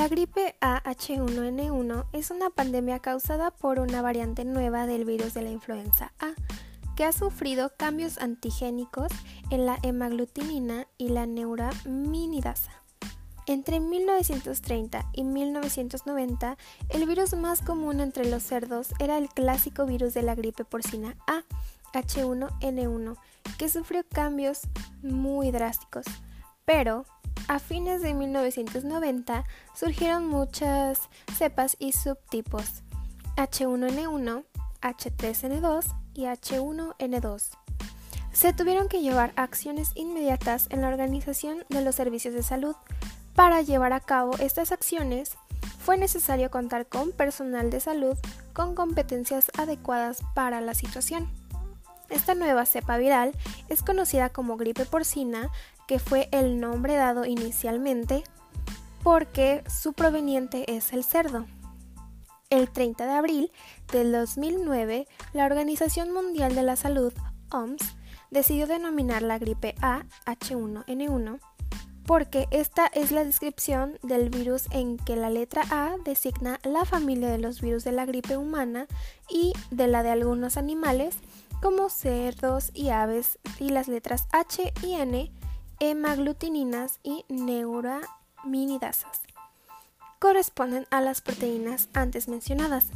La gripe AH1N1 es una pandemia causada por una variante nueva del virus de la influenza A, que ha sufrido cambios antigénicos en la hemaglutinina y la neuraminidasa. Entre 1930 y 1990, el virus más común entre los cerdos era el clásico virus de la gripe porcina A, H1N1, que sufrió cambios muy drásticos. Pero a fines de 1990 surgieron muchas cepas y subtipos H1N1, H3N2 y H1N2. Se tuvieron que llevar acciones inmediatas en la organización de los servicios de salud. Para llevar a cabo estas acciones, fue necesario contar con personal de salud con competencias adecuadas para la situación. Esta nueva cepa viral es conocida como gripe porcina que fue el nombre dado inicialmente porque su proveniente es el cerdo. El 30 de abril del 2009, la Organización Mundial de la Salud, OMS, decidió denominar la gripe A H1N1 porque esta es la descripción del virus en que la letra A designa la familia de los virus de la gripe humana y de la de algunos animales como cerdos y aves y las letras H y N hemaglutininas y neuraminidasas. Corresponden a las proteínas antes mencionadas.